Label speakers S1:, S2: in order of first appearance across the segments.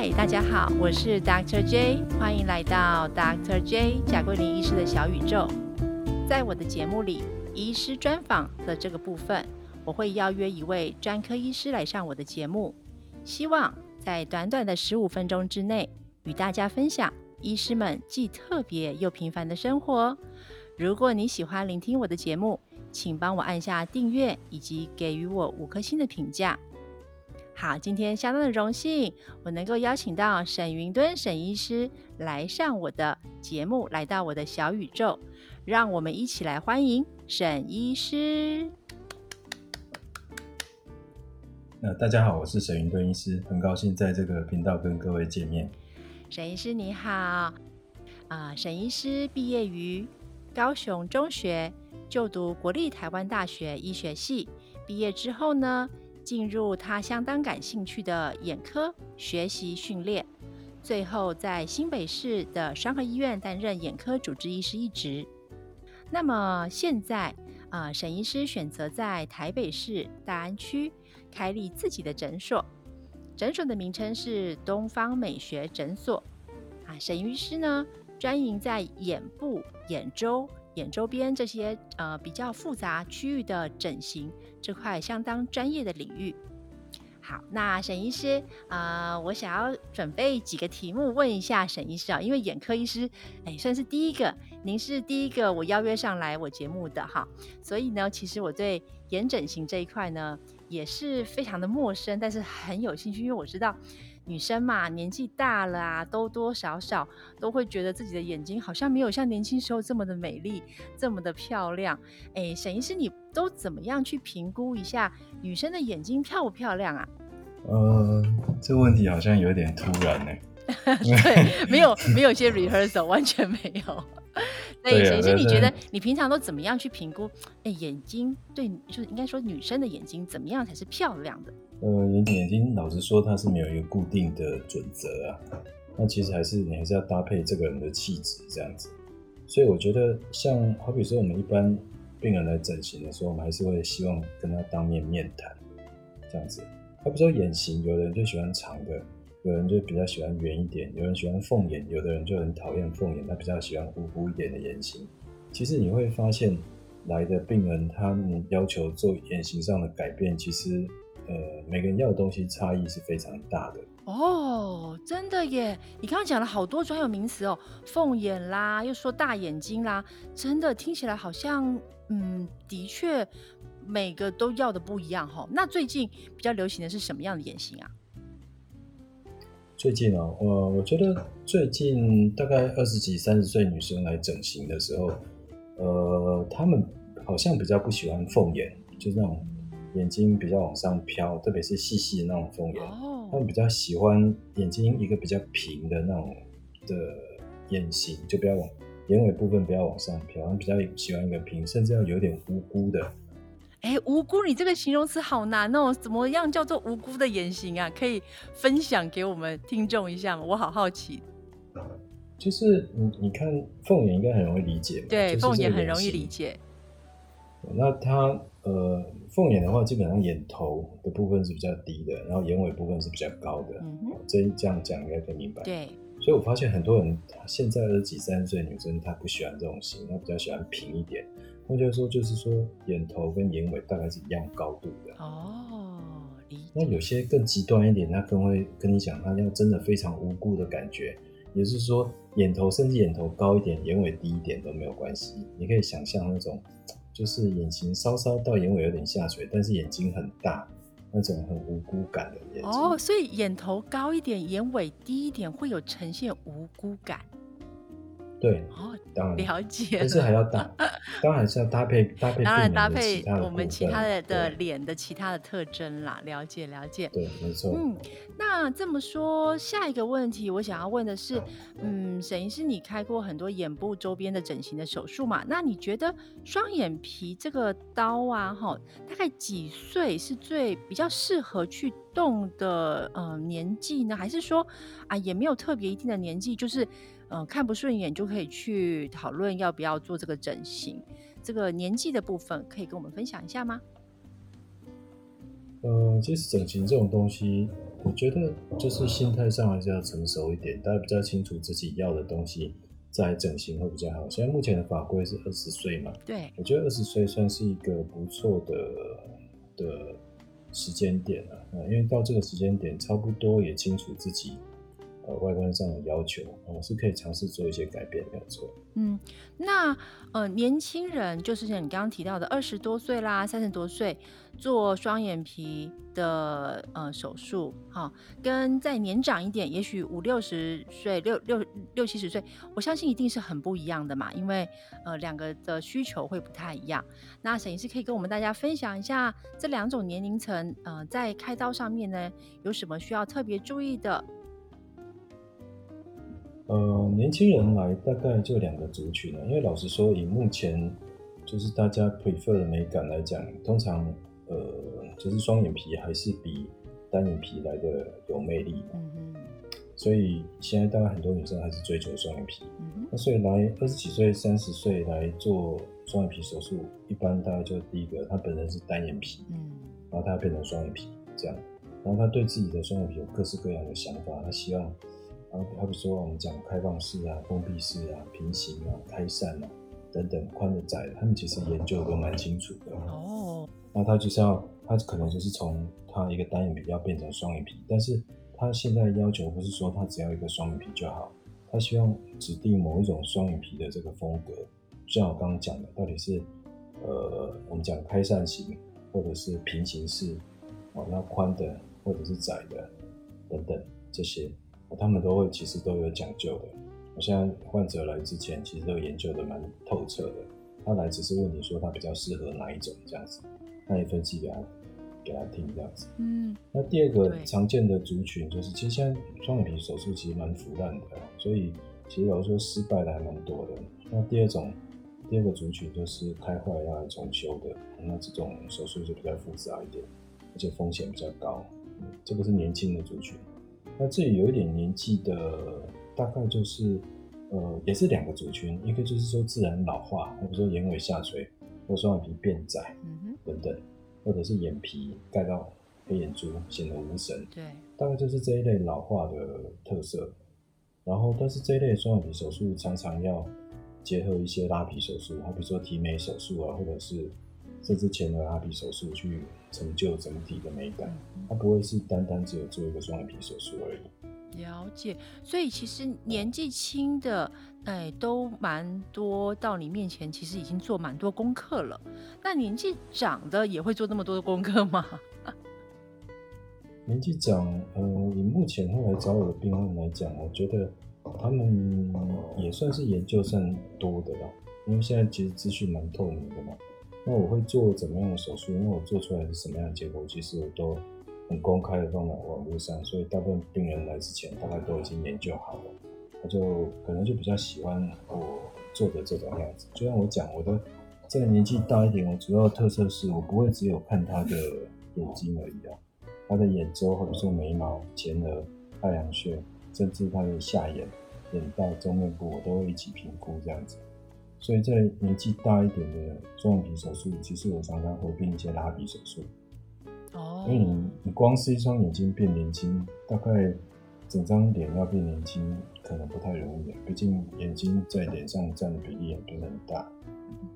S1: 嗨，大家好，我是 Dr. J，欢迎来到 Dr. J 贾桂林医师的小宇宙。在我的节目里，医师专访的这个部分，我会邀约一位专科医师来上我的节目，希望在短短的十五分钟之内，与大家分享医师们既特别又平凡的生活。如果你喜欢聆听我的节目，请帮我按下订阅，以及给予我五颗星的评价。好，今天相当的荣幸，我能够邀请到沈云敦沈医师来上我的节目，来到我的小宇宙，让我们一起来欢迎沈医师。
S2: 那大家好，我是沈云敦医师，很高兴在这个频道跟各位见面。
S1: 沈医师你好，啊，沈医师毕业于高雄中学，就读国立台湾大学医学系，毕业之后呢？进入他相当感兴趣的眼科学习训练，最后在新北市的双和医院担任眼科主治医师一职。那么现在啊，沈医师选择在台北市大安区开立自己的诊所，诊所的名称是东方美学诊所。啊，沈医师呢专营在眼部、眼周。眼周边这些呃比较复杂区域的整形这块相当专业的领域。好，那沈医师啊，我想要准备几个题目问一下沈医师啊，因为眼科医师哎算是第一个，您是第一个我邀约上来我节目的哈，所以呢，其实我对眼整形这一块呢也是非常的陌生，但是很有兴趣，因为我知道。女生嘛，年纪大了啊，多多少少都会觉得自己的眼睛好像没有像年轻时候这么的美丽，这么的漂亮。哎，沈医师，你都怎么样去评估一下女生的眼睛漂不漂亮啊？
S2: 呃，这个问题好像有点突然呢。
S1: 对，没有没有些 rehearsal，完全没有。对，沈医师，你觉得你平常都怎么样去评估？哎，眼睛对，就是应该说女生的眼睛怎么样才是漂亮的？
S2: 呃，眼眼睛老实说，它是没有一个固定的准则啊。那其实还是你还是要搭配这个人的气质这样子。所以我觉得，像好比说我们一般病人来整形的时候，我们还是会希望跟他当面面谈这样子。好比说眼型，有的人就喜欢长的，有人就比较喜欢圆一点，有人喜欢凤眼，有的人就很讨厌凤眼，他比较喜欢糊糊一点的眼型。其实你会发现，来的病人他们要求做眼型上的改变，其实。呃，每个人要的东西差异是非常大的
S1: 哦，真的耶！你刚刚讲了好多专有名词哦，凤眼啦，又说大眼睛啦，真的听起来好像，嗯，的确每个都要的不一样哈。那最近比较流行的是什么样的眼型啊？
S2: 最近哦，我我觉得最近大概二十几、三十岁女生来整形的时候，呃，她们好像比较不喜欢凤眼，就是那种。眼睛比较往上飘，特别是细细的那种凤眼，她们比较喜欢眼睛一个比较平的那种的眼型，就不要往眼尾部分不要往上飘，他们比较喜欢一个平，甚至要有点无辜的。
S1: 哎，无辜，你这个形容词好难哦，怎么样叫做无辜的眼型啊？可以分享给我们听众一下吗？我好好奇。
S2: 就是你你看凤眼应该很容易理解，
S1: 对，凤眼很容易理解。
S2: 那它呃，凤眼的话，基本上眼头的部分是比较低的，然后眼尾部分是比较高的。嗯这这样讲应该可以明白。
S1: 对。
S2: 所以我发现很多人，现在二十几、三十岁女生，她不喜欢这种型，她比较喜欢平一点。换句话说，就是说眼头跟眼尾大概是一样高度的。
S1: 哦。
S2: 那有些更极端一点，他更会跟你讲，他要真的非常无辜的感觉，也就是说，眼头甚至眼头高一点，眼尾低一点都没有关系。你可以想象那种。就是眼型稍稍到眼尾有点下垂，但是眼睛很大，那种很无辜感的眼睛。
S1: 哦，所以眼头高一点，眼尾低一点，会有呈现无辜感。
S2: 对，哦，当然
S1: 了解，
S2: 但是还要 搭，当然是要搭配搭配，
S1: 当然搭配
S2: 我
S1: 们其他的的脸的其他的特征啦，了解了解。
S2: 对，没错。
S1: 嗯，那这么说，下一个问题我想要问的是，嗯，沈医师，你开过很多眼部周边的整形的手术嘛？那你觉得双眼皮这个刀啊，哈，大概几岁是最比较适合去动的？呃，年纪呢？还是说啊，也没有特别一定的年纪，就是。嗯，看不顺眼就可以去讨论要不要做这个整形。这个年纪的部分可以跟我们分享一下吗？
S2: 呃，其实整形这种东西，我觉得就是心态上还是要成熟一点，大家比较清楚自己要的东西，再整形会比较好。现在目前的法规是二十岁嘛，
S1: 对，
S2: 我觉得二十岁算是一个不错的的时间点了啊，因为到这个时间点，差不多也清楚自己。呃，外观上的要求，呃，是可以尝试做一些改变，没有错。
S1: 嗯，那呃，年轻人就是像你刚刚提到的，二十多岁啦，三十多岁做双眼皮的呃手术，哈，跟再年长一点，也许五六十岁、六六六七十岁，我相信一定是很不一样的嘛，因为呃，两个的需求会不太一样。那沈医师可以跟我们大家分享一下这两种年龄层，呃，在开刀上面呢，有什么需要特别注意的？
S2: 呃，年轻人来大概就两个族群了，因为老实说，以目前就是大家 prefer 的美感来讲，通常呃，就是双眼皮还是比单眼皮来的有魅力。嗯嗯。所以现在大概很多女生还是追求双眼皮。嗯那所以来二十几岁、三十岁来做双眼皮手术，一般大概就第一个，她本身是单眼皮，嗯，然后她要变成双眼皮这样，然后她对自己的双眼皮有各式各样的想法，她希望。然后，好比说我们讲开放式啊、封闭式啊、平行啊、开扇啊等等，宽的窄的，他们其实研究都蛮清楚的。哦。那他就是要，他可能就是从他一个单眼皮要变成双眼皮，但是他现在要求不是说他只要一个双眼皮就好，他希望指定某一种双眼皮的这个风格，像我刚刚讲的，到底是呃我们讲开扇型，或者是平行式，哦，那宽的或者是窄的等等这些。他们都会其实都有讲究的。我现在患者来之前，其实都研究的蛮透彻的。他来只是问你说他比较适合哪一种这样子，那你分析给他给他听这样子。嗯。那第二个常见的族群就是，其实现在双眼皮手术其实蛮腐烂的，所以其实有时候失败的还蛮多的。那第二种第二个族群就是开坏要重修的，那这种手术就比较复杂一点，而且风险比较高。这个是年轻的族群。那这里有一点年纪的，大概就是，呃，也是两个族群，一个就是说自然老化，或者说眼尾下垂，或双眼皮变窄，等等，或者是眼皮盖到黑眼珠显得无神，
S1: 对，
S2: 大概就是这一类老化的特色。然后，但是这一类双眼皮手术常常要结合一些拉皮手术，好比说提眉手术啊，或者是。甚至前额拉皮手术去成就整体的美感，它不会是单单只有做一个双眼皮手术而已。
S1: 了解，所以其实年纪轻的哎都蛮多到你面前，其实已经做蛮多功课了。那年纪长的也会做那么多的功课吗？
S2: 年纪长，呃，以目前后来找我的病患来讲，我觉得他们也算是研究算多的啦，因为现在其实资讯蛮透明的嘛。那我会做怎么样的手术？因为我做出来是什么样的结果，其实我都很公开的放在网络上，所以大部分病人来之前，大概都已经研究好了。他就可能就比较喜欢我做的这种样子。就像我讲，我的这个年纪大一点，我主要特色是我不会只有看他的眼睛而已啊，他的眼周或者说眉毛、前额、太阳穴，甚至他的下眼、眼袋、中面部，我都会一起评估这样子。所以在年纪大一点的双眼皮手术，其实我常常合并一些拉皮手术。哦，因为你你光是一双眼睛变年轻，大概整张脸要变年轻，可能不太容易。毕竟眼睛在脸上占的比例也不是很大，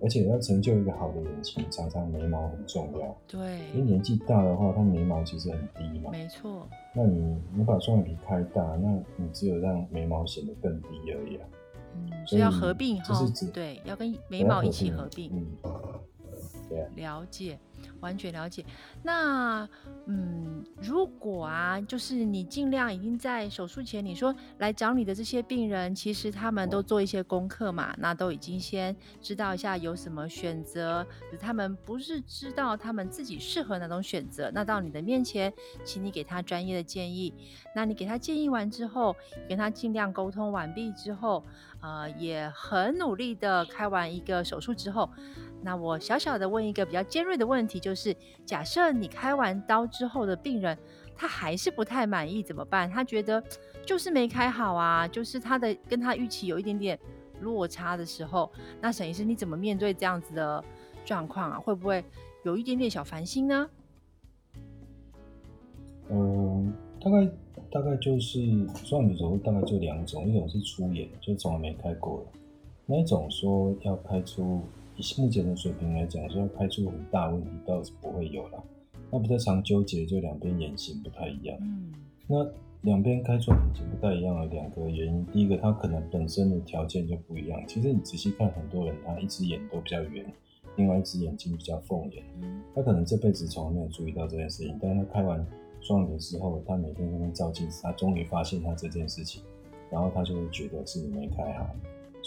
S2: 而且要成就一个好的眼睛，常常眉毛很重要。
S1: 对，
S2: 因为年纪大的话，它眉毛其实很低嘛。
S1: 没错。
S2: 那你你把双眼皮开大，那你只有让眉毛显得更低而已啊。
S1: 嗯，所以要合并哈，对，要跟眉毛一起合并。
S2: 嗯，对，
S1: 了解。完全了解。那，嗯，如果啊，就是你尽量已经在手术前，你说来找你的这些病人，其实他们都做一些功课嘛，那都已经先知道一下有什么选择，他们不是知道他们自己适合哪种选择。那到你的面前，请你给他专业的建议。那你给他建议完之后，跟他尽量沟通完毕之后，呃，也很努力的开完一个手术之后。那我小小的问一个比较尖锐的问题，就是假设你开完刀之后的病人，他还是不太满意怎么办？他觉得就是没开好啊，就是他的跟他预期有一点点落差的时候，那沈医师你怎么面对这样子的状况啊？会不会有一点点小烦心呢？
S2: 嗯，大概大概就是双眼手术大概就两种，一种是出眼，就从来没开过的，那一种说要开出，目前的水平来讲，说要开出很大问题倒是不会有啦。那比较常纠结就两边眼型不太一样，
S1: 嗯，
S2: 那两边开出来眼睛不太一样的两个原因，第一个他可能本身的条件就不一样。其实你仔细看，很多人他一只眼都比较圆，另外一只眼睛比较凤眼，
S1: 嗯
S2: 他可能这辈子从来没有注意到这件事情，但是他开完双眼皮之后，他每天在那边照镜子，他终于发现他这件事情，然后他就会觉得是你没开好。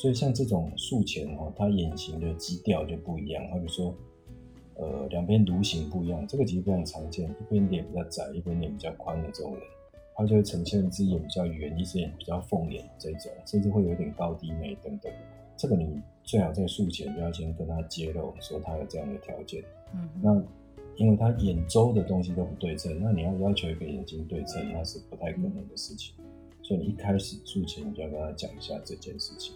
S2: 所以像这种术前哦，他眼型的基调就不一样，好比说，呃，两边颅型不一样，这个其实非常常见，一边脸比较窄，一边脸比较宽的这种人，他就会呈现一只眼比较圆，一只眼比较凤眼这种，甚至会有点高低眉等等。这个你最好在术前就要先跟他揭露，说他有这样的条件。
S1: 嗯，
S2: 那因为他眼周的东西都不对称，那你要要求一个眼睛对称，那是不太可能的事情。所以你一开始术前你就要跟他讲一下这件事情。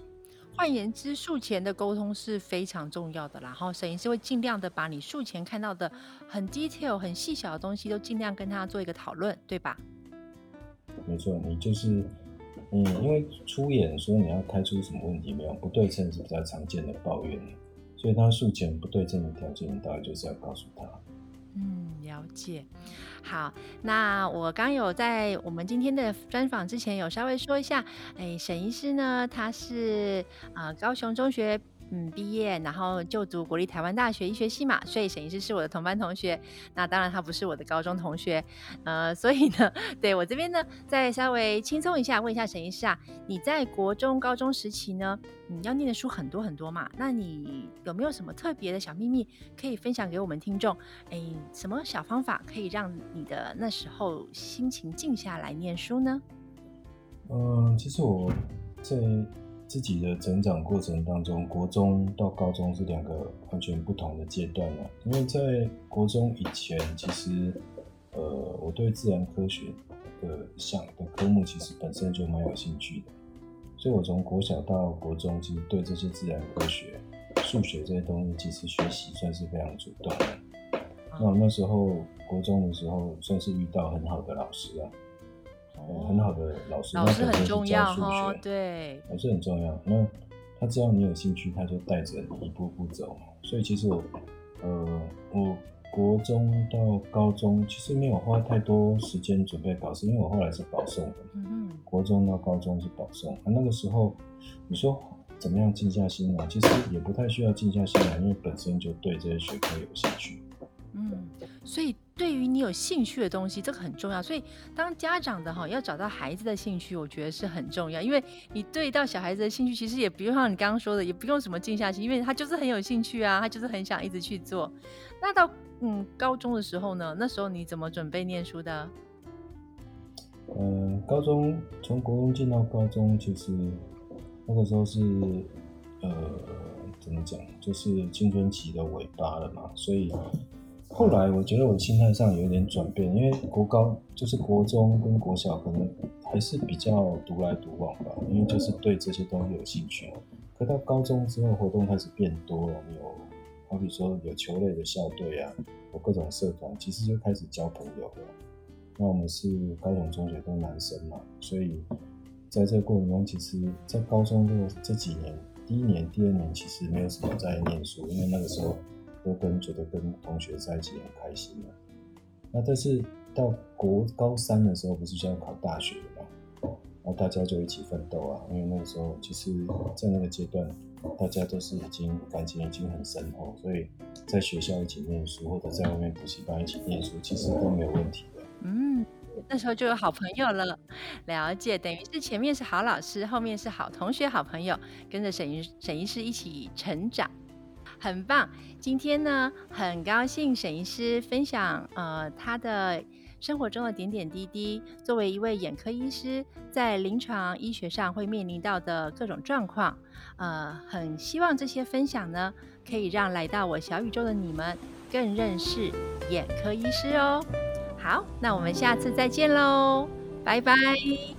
S1: 换言之，术前的沟通是非常重要的。然后摄影师会尽量的把你术前看到的很 detail、很细小的东西，都尽量跟他做一个讨论，对吧？
S2: 没错，你就是，嗯，因为出眼说你要开出什么问题没有，不对称是比较常见的抱怨，所以他术前不对称的条件，你大概就是要告诉他。
S1: 嗯，了解。好，那我刚有在我们今天的专访之前有稍微说一下，哎，沈医师呢，他是啊高雄中学嗯毕业，然后就读国立台湾大学医学系嘛，所以沈医师是我的同班同学。那当然他不是我的高中同学，呃，所以呢，对我这边呢，再稍微轻松一下，问一下沈医师啊，你在国中、高中时期呢，你要念的书很多很多嘛，那你有没有什么特别的小秘密可以分享给我们听众？哎，什么小方法可以让你的那时候心情静下来念书呢？
S2: 嗯，其实我在自己的成长过程当中，国中到高中是两个完全不同的阶段了。因为在国中以前，其实呃，我对自然科学的项的科目其实本身就蛮有兴趣的，所以我从国小到国中，其实对这些自然科学、数学这些东西，其实学习算是非常主动的。那我那时候国中的时候，算是遇到很好的老师啊。呃很好的老师，
S1: 老师很
S2: 是教
S1: 重要
S2: 数
S1: 哦
S2: 学，，
S1: 对，
S2: 老师很重要。那他知道你有兴趣，他就带着你一步步走。所以其实我，呃，我国中到高中其实没有花太多时间准备考试，因为我后来是保送的。
S1: 嗯嗯，
S2: 国中到高中是保送，啊，那个时候你说怎么样静下心来？其实也不太需要静下心来，因为本身就对这些学科有兴趣。
S1: 嗯，所以对于你有兴趣的东西，这个很重要。所以当家长的哈，要找到孩子的兴趣，我觉得是很重要。因为你对到小孩子的兴趣，其实也不用像你刚刚说的，也不用什么静下心，因为他就是很有兴趣啊，他就是很想一直去做。那到嗯高中的时候呢，那时候你怎么准备念书的？
S2: 嗯，高中从国中进到高中，其实那个时候是呃怎么讲，就是青春期的尾巴了嘛，所以后来我觉得我心态上有点转变，因为国高就是国中跟国小可能还是比较独来独往吧，因为就是对这些东西有兴趣。可到高中之后，活动开始变多了，有好比说有球类的校队啊，有各种社团，其实就开始交朋友了。那我们是高雄中学都男生嘛，所以在这个过程中，其实，在高中这这几年，第一年、第二年其实没有什么在念书，因为那个时候都跟觉得跟同学在一起很开心嘛。那但是到国高三的时候，不是就要考大学了嘛？然后大家就一起奋斗啊，因为那个时候其实，在那个阶段，大家都是已经感情已经很深厚，所以在学校一起念书，或者在外面补习班一起念书，其实都没有问题的。
S1: 嗯，那时候就有好朋友了，了解，等于是前面是好老师，后面是好同学、好朋友，跟着沈医沈医师一起成长，很棒。今天呢，很高兴沈医师分享呃他的生活中的点点滴滴，作为一位眼科医师，在临床医学上会面临到的各种状况，呃，很希望这些分享呢，可以让来到我小宇宙的你们更认识眼科医师哦。好，那我们下次再见喽，拜拜。